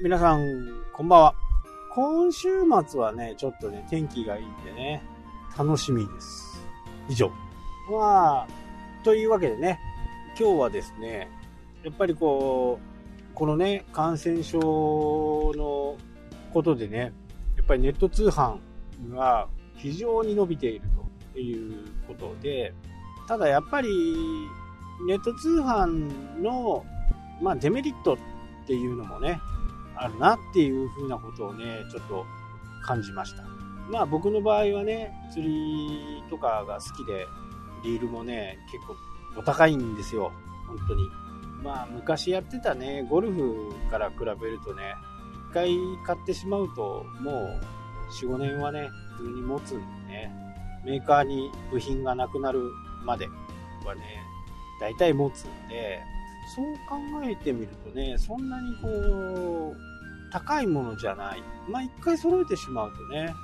皆さん、こんばんは。今週末はね、ちょっとね、天気がいいんでね、楽しみです。以上。まあ、というわけでね、今日はですね、やっぱりこう、このね、感染症のことでね、やっぱりネット通販が非常に伸びているということで、ただやっぱりネット通販の、まあ、デメリットっていうのもね、あるなっていうふうなことをね、ちょっと感じました。まあ僕の場合はね、釣りとかが好きで、リールもね、結構お高いんですよ。本当に。まあ昔やってたね、ゴルフから比べるとね、一回買ってしまうと、もう4、5年はね、普通に持つんでね、メーカーに部品がなくなるまではね、大体持つんで、そう考えてみるとね、そんなにこう、高いものじゃない。まあ一回揃えてしまうとね、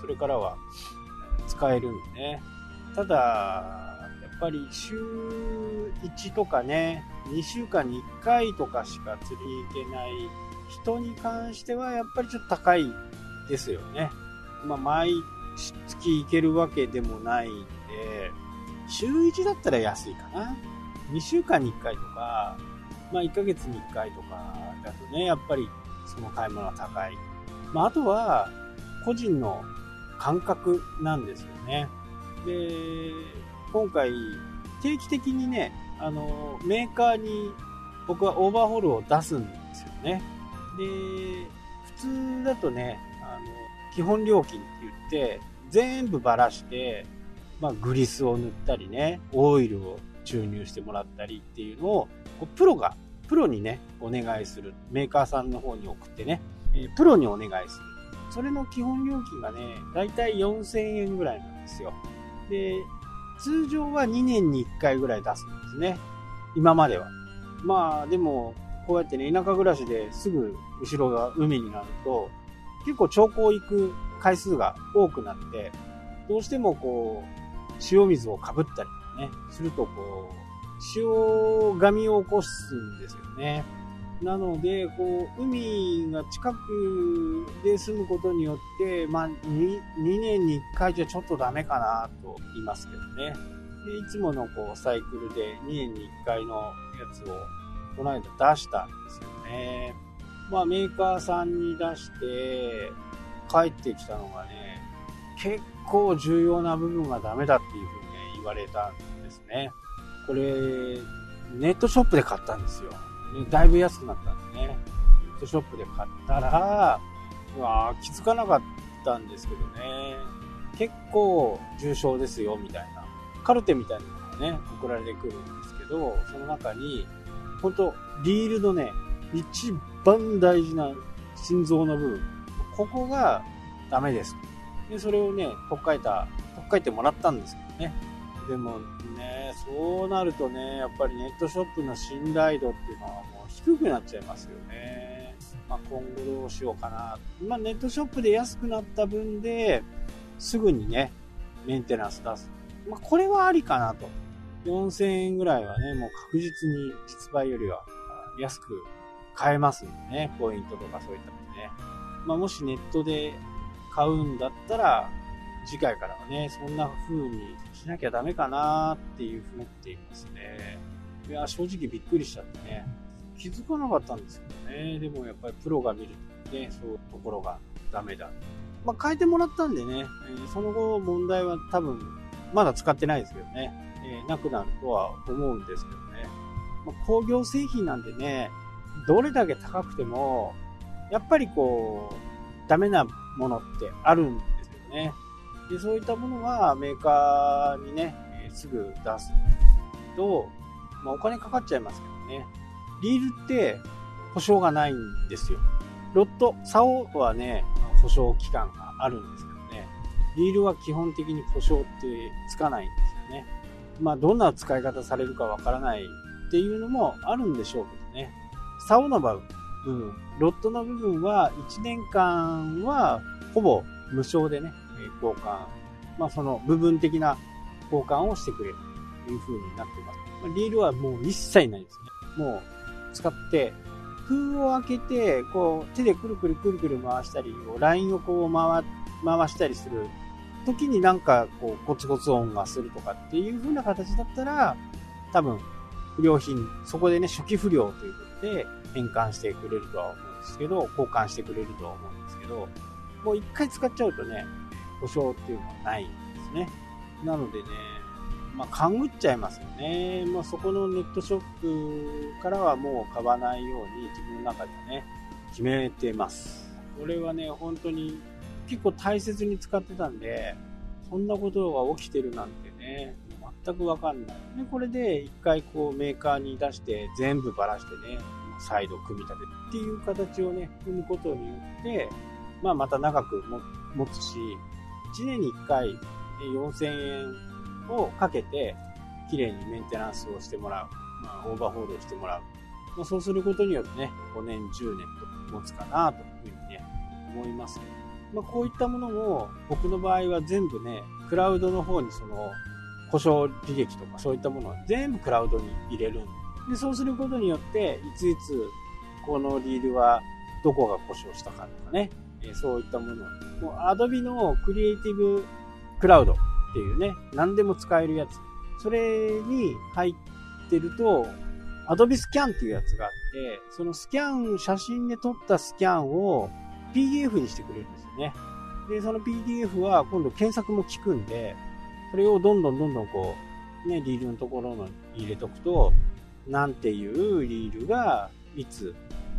それからは使えるんでね。ただ、やっぱり週1とかね、2週間に1回とかしか釣りに行けない人に関してはやっぱりちょっと高いですよね。まあ毎月行けるわけでもないんで、週1だったら安いかな。2週間に1回とか、まあ1ヶ月に1回とかだとね、やっぱりその買い物は高い。まああとは、個人の感覚なんですよね。で、今回、定期的にね、あの、メーカーに僕はオーバーホールを出すんですよね。で、普通だとね、あの、基本料金って言って、全部ばらして、まあ、グリスを塗ったりね、オイルを注入してもらったりっていうのを、プロが、プロにね、お願いする。メーカーさんの方に送ってね、えプロにお願いする。それの基本料金がね、だいたい4000円ぐらいなんですよ。で、通常は2年に1回ぐらい出すんですね。今までは。まあ、でも、こうやってね、田舎暮らしですぐ後ろが海になると、結構長考行く回数が多くなって、どうしてもこう、塩水をかぶったりとね、するとこう、塩紙を起こすんですよね。なので、こう、海が近くで住むことによって、まあ2、2年に1回じゃちょっとダメかなと言いますけどね。で、いつものこう、サイクルで2年に1回のやつを、この間出したんですよね。まあ、メーカーさんに出して、帰ってきたのがね、結構重要な部分がダメだっていうふうに、言われたんですね。これ、ネットショップで買ったんですよ。だいぶ安くなったんでね。ネットショップで買ったら、うわ気づかなかったんですけどね。結構重症ですよ、みたいな。カルテみたいなのがね、送られてくるんですけど、その中に、ほんと、リールのね、一番大事な心臓の部分、ここがダメです。で、それをね、とっかえた、とっかえてもらったんですけどね。でもね、そうなるとね、やっぱりネットショップの信頼度っていうのはもう低くなっちゃいますよね。まあ、今後どうしようかな。まあ、ネットショップで安くなった分で、すぐにね、メンテナンス出す。まあ、これはありかなと。4000円ぐらいはね、もう確実に実売よりは安く買えますんでね、ポイントとかそういったものね。まあ、もしネットで買うんだったら、次回からね、そんな風にしなきゃダメかなっていうふうに思っていますね。いや、正直びっくりしちゃってね。気づかなかったんですけどね。でもやっぱりプロが見るとね、そういうところがダメだ。まあ、変えてもらったんでね、え、その後問題は多分、まだ使ってないですけどね、え、なくなるとは思うんですけどね。まあ、工業製品なんでね、どれだけ高くても、やっぱりこう、ダメなものってあるんですよね。で、そういったものはメーカーにね、え、すぐ出すと、まあ、お金かかっちゃいますけどね。リールって保証がないんですよ。ロット、竿はね、保証期間があるんですけどね。リールは基本的に保証ってつかないんですよね。まあ、どんな使い方されるかわからないっていうのもあるんでしょうけどね。竿の部分、ロットの部分は1年間はほぼ無償でね、交換、まあ、その部分的な交換をしてくれるという風になってます。まリールはもう一切ないですね。もう使って封を開けて、こう、手でくるくるくるくる回したり、ラインをこう回、回したりする時になんか、こう、ゴツゴツ音がするとかっていう風な形だったら、多分、不良品、そこでね、初期不良ということで変換してくれるとは思うんですけど、交換してくれるとは思うんですけど、もう一回使っちゃうとね、保証っていうのはないんですね。なのでね、まあ、勘ぐっちゃいますよね。まあ、そこのネットショップからはもう買わないように自分の中ではね、決めてます。これはね、本当に結構大切に使ってたんで、そんなことが起きてるなんてね、全くわかんない。で、これで一回こうメーカーに出して全部ばらしてね、再度組み立てるっていう形をね、踏むことによって、まあまた長く持つし、1年に1回4000円をかけて、綺麗にメンテナンスをしてもらう。まあ、オーバーホールをしてもらう。まあ、そうすることによってね、5年、10年と持つかなというふうにね、思いますけど。まあ、こういったものも、僕の場合は全部ね、クラウドの方にその、故障履歴とかそういったものは全部クラウドに入れるんで、そうすることによって、いついつ、このリールはどこが故障したかとかね、そういったものもう Adobe のクリエイティブクラウドっていうね、何でも使えるやつ。それに入ってると、Adobe スキャンっていうやつがあって、そのスキャン、写真で撮ったスキャンを PDF にしてくれるんですよね。で、その PDF は今度検索も効くんで、それをどんどんどんどんこう、ね、リールのところに入れとくと、なんていうリールがいつ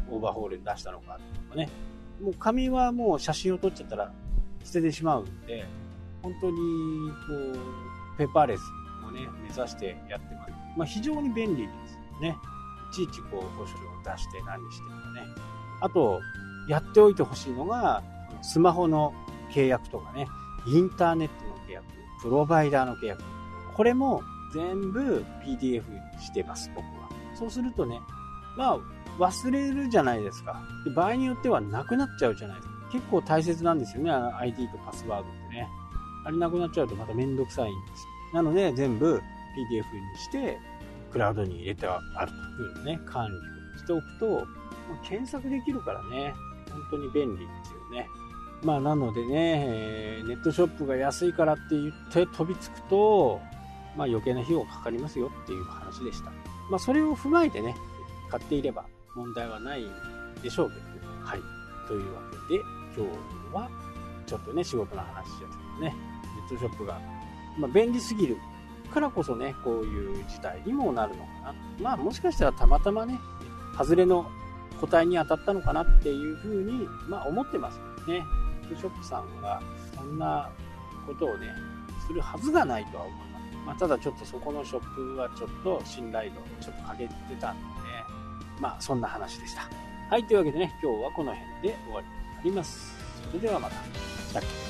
オーバーホールに出したのかとかね。もう紙はもう写真を撮っちゃったら捨ててしまうんで、本当にこう、ペーパーレスをね、目指してやってます。まあ非常に便利ですよね。いちいちこう、保証を出して何してとかね。あと、やっておいてほしいのが、スマホの契約とかね、インターネットの契約、プロバイダーの契約。これも全部 PDF にしてます、僕は。そうするとね、まあ、忘れるじゃないですか。で場合によってはなくなっちゃうじゃないですか。結構大切なんですよね、ID とパスワードってね。あれなくなっちゃうとまためんどくさいんです。なので全部 PDF にして、クラウドに入れてはあるというのね、管理をしておくと、検索できるからね、本当に便利ですよね。まあなのでね、えー、ネットショップが安いからって言って飛びつくと、まあ余計な費用がかかりますよっていう話でした。まあそれを踏まえてね、買っていれば問題はないでしょうけどね。はい。というわけで、今日はちょっとね、仕事の話ですけどね、ネットショップが、まあ、便利すぎるからこそね、こういう事態にもなるのかな。まあもしかしたらたまたまね、外れの個体に当たったのかなっていうふうに、まあ思ってますけどね。ネットショップさんがそんなことをね、するはずがないとは思います。まあ、ただちょっとそこのショップはちょっと信頼度をちょっと上げてたんで、まあそんな話でした。はい、というわけでね、今日はこの辺で終わりになります。それではまた。